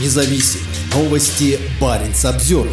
независим. Новости Баренц обзор.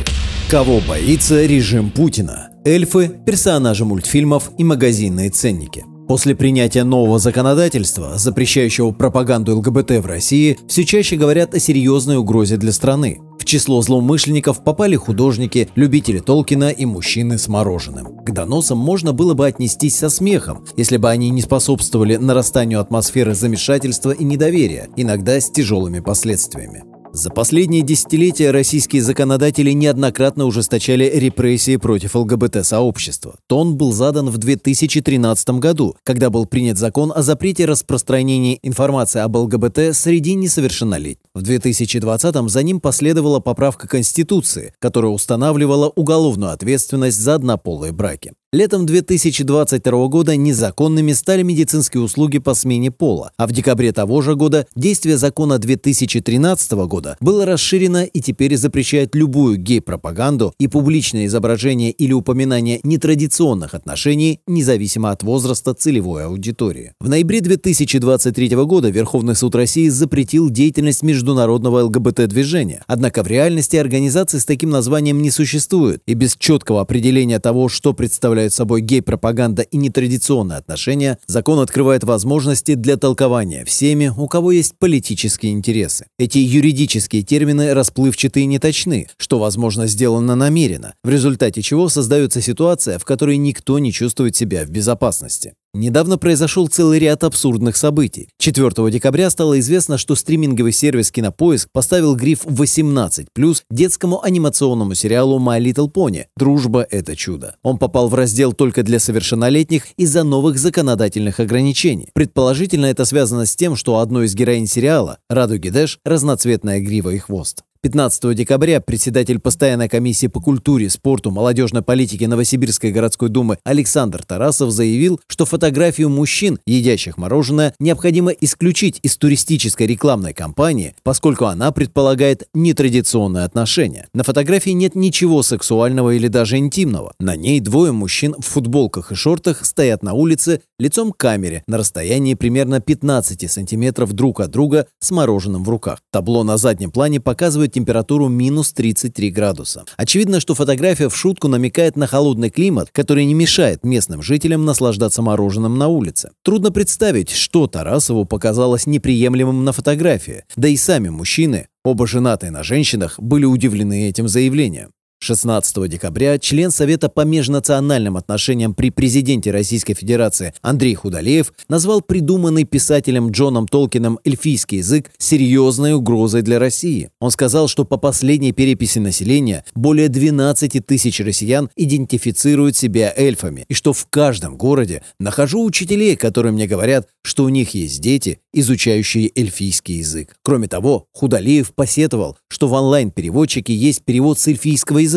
Кого боится режим Путина? Эльфы, персонажи мультфильмов и магазинные ценники. После принятия нового законодательства, запрещающего пропаганду ЛГБТ в России, все чаще говорят о серьезной угрозе для страны. В число злоумышленников попали художники, любители Толкина и мужчины с мороженым. К доносам можно было бы отнестись со смехом, если бы они не способствовали нарастанию атмосферы замешательства и недоверия, иногда с тяжелыми последствиями. За последние десятилетия российские законодатели неоднократно ужесточали репрессии против ЛГБТ-сообщества. Тон был задан в 2013 году, когда был принят закон о запрете распространения информации об ЛГБТ среди несовершеннолетних. В 2020 за ним последовала поправка Конституции, которая устанавливала уголовную ответственность за однополые браки. Летом 2022 года незаконными стали медицинские услуги по смене пола, а в декабре того же года действие закона 2013 года было расширено и теперь запрещает любую гей-пропаганду и публичное изображение или упоминание нетрадиционных отношений, независимо от возраста целевой аудитории. В ноябре 2023 года Верховный суд России запретил деятельность международного ЛГБТ-движения. Однако в реальности организации с таким названием не существует, и без четкого определения того, что представляет представляют собой гей-пропаганда и нетрадиционные отношения, закон открывает возможности для толкования всеми, у кого есть политические интересы. Эти юридические термины расплывчаты и неточны, что, возможно, сделано намеренно, в результате чего создается ситуация, в которой никто не чувствует себя в безопасности. Недавно произошел целый ряд абсурдных событий. 4 декабря стало известно, что стриминговый сервис «Кинопоиск» поставил гриф 18+, детскому анимационному сериалу «My Little Pony» «Дружба – это чудо». Он попал в раздел только для совершеннолетних из-за новых законодательных ограничений. Предположительно, это связано с тем, что одной из героинь сериала, Радуги Дэш, разноцветная грива и хвост. 15 декабря председатель постоянной комиссии по культуре, спорту, молодежной политике Новосибирской городской думы Александр Тарасов заявил, что фотографию мужчин, едящих мороженое, необходимо исключить из туристической рекламной кампании, поскольку она предполагает нетрадиционные отношения. На фотографии нет ничего сексуального или даже интимного. На ней двое мужчин в футболках и шортах стоят на улице лицом к камере на расстоянии примерно 15 сантиметров друг от друга с мороженым в руках. Табло на заднем плане показывает температуру минус 33 градуса. Очевидно, что фотография в шутку намекает на холодный климат, который не мешает местным жителям наслаждаться мороженым на улице. Трудно представить, что Тарасову показалось неприемлемым на фотографии, да и сами мужчины, оба женатые на женщинах, были удивлены этим заявлением. 16 декабря член Совета по межнациональным отношениям при президенте Российской Федерации Андрей Худалеев назвал придуманный писателем Джоном Толкином эльфийский язык серьезной угрозой для России. Он сказал, что по последней переписи населения более 12 тысяч россиян идентифицируют себя эльфами, и что в каждом городе нахожу учителей, которые мне говорят, что у них есть дети, изучающие эльфийский язык. Кроме того, Худалеев посетовал, что в онлайн-переводчике есть перевод с эльфийского языка,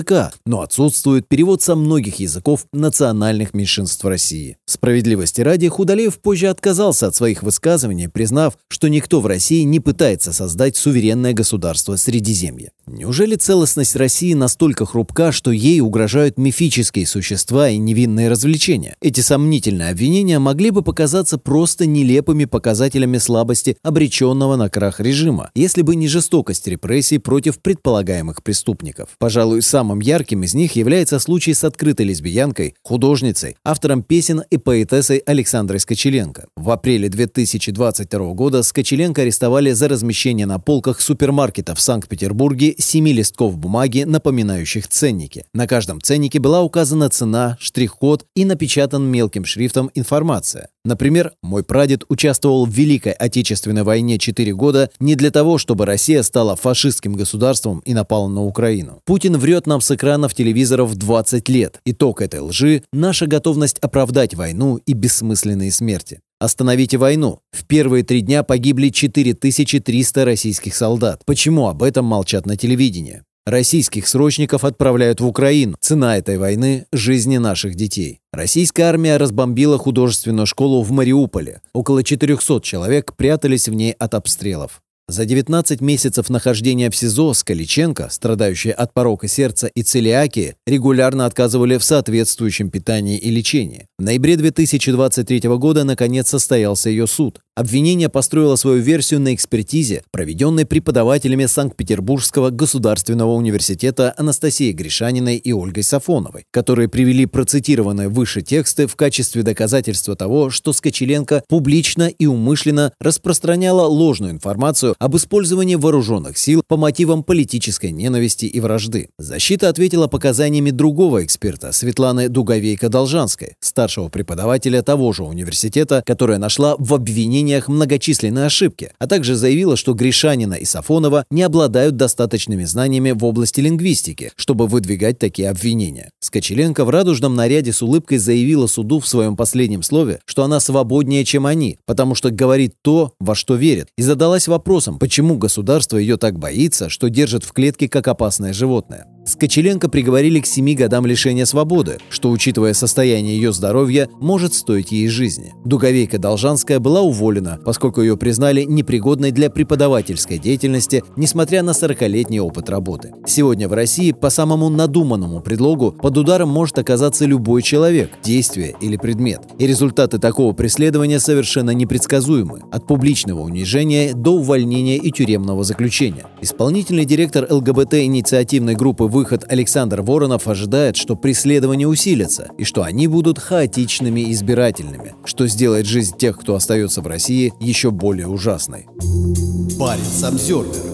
но отсутствует перевод со многих языков национальных меньшинств России. Справедливости ради, Худалеев позже отказался от своих высказываний, признав, что никто в России не пытается создать суверенное государство Средиземья. Неужели целостность России настолько хрупка, что ей угрожают мифические существа и невинные развлечения? Эти сомнительные обвинения могли бы показаться просто нелепыми показателями слабости обреченного на крах режима, если бы не жестокость репрессий против предполагаемых преступников. Пожалуй, самым ярким из них является случай с открытой лесбиянкой, художницей, автором песен и поэтессой Александрой Скочеленко. В апреле 2022 года Скочеленко арестовали за размещение на полках супермаркета в Санкт-Петербурге семи листков бумаги, напоминающих ценники. На каждом ценнике была указана цена, штрих-код и напечатан мелким шрифтом информация. Например, мой прадед участвовал в Великой Отечественной войне 4 года не для того, чтобы Россия стала фашистским государством и напала на Украину. Путин врет нам с экранов телевизоров 20 лет. Итог этой лжи – наша готовность оправдать войну и бессмысленные смерти. Остановите войну. В первые три дня погибли 4300 российских солдат. Почему об этом молчат на телевидении? Российских срочников отправляют в Украину. Цена этой войны – жизни наших детей. Российская армия разбомбила художественную школу в Мариуполе. Около 400 человек прятались в ней от обстрелов. За 19 месяцев нахождения в СИЗО Скаличенко, страдающие от порока сердца и целиакии, регулярно отказывали в соответствующем питании и лечении. В ноябре 2023 года наконец состоялся ее суд. Обвинение построило свою версию на экспертизе, проведенной преподавателями Санкт-Петербургского государственного университета Анастасией Гришаниной и Ольгой Сафоновой, которые привели процитированные выше тексты в качестве доказательства того, что Скочеленко публично и умышленно распространяла ложную информацию об использовании вооруженных сил по мотивам политической ненависти и вражды. Защита ответила показаниями другого эксперта, Светланы Дуговейко-Должанской, старшего преподавателя того же университета, которая нашла в обвинении обвинениях многочисленные ошибки, а также заявила, что Гришанина и Сафонова не обладают достаточными знаниями в области лингвистики, чтобы выдвигать такие обвинения. Скочеленко в радужном наряде с улыбкой заявила суду в своем последнем слове, что она свободнее, чем они, потому что говорит то, во что верит, и задалась вопросом, почему государство ее так боится, что держит в клетке как опасное животное. Скочеленко приговорили к семи годам лишения свободы, что, учитывая состояние ее здоровья, может стоить ей жизни. Дуговейка Должанская была уволена, поскольку ее признали непригодной для преподавательской деятельности, несмотря на 40-летний опыт работы. Сегодня в России по самому надуманному предлогу под ударом может оказаться любой человек, действие или предмет. И результаты такого преследования совершенно непредсказуемы, от публичного унижения до увольнения и тюремного заключения. Исполнительный директор ЛГБТ-инициативной группы выход Александр Воронов ожидает, что преследования усилятся и что они будут хаотичными и избирательными, что сделает жизнь тех, кто остается в России, еще более ужасной. Парень Самсервер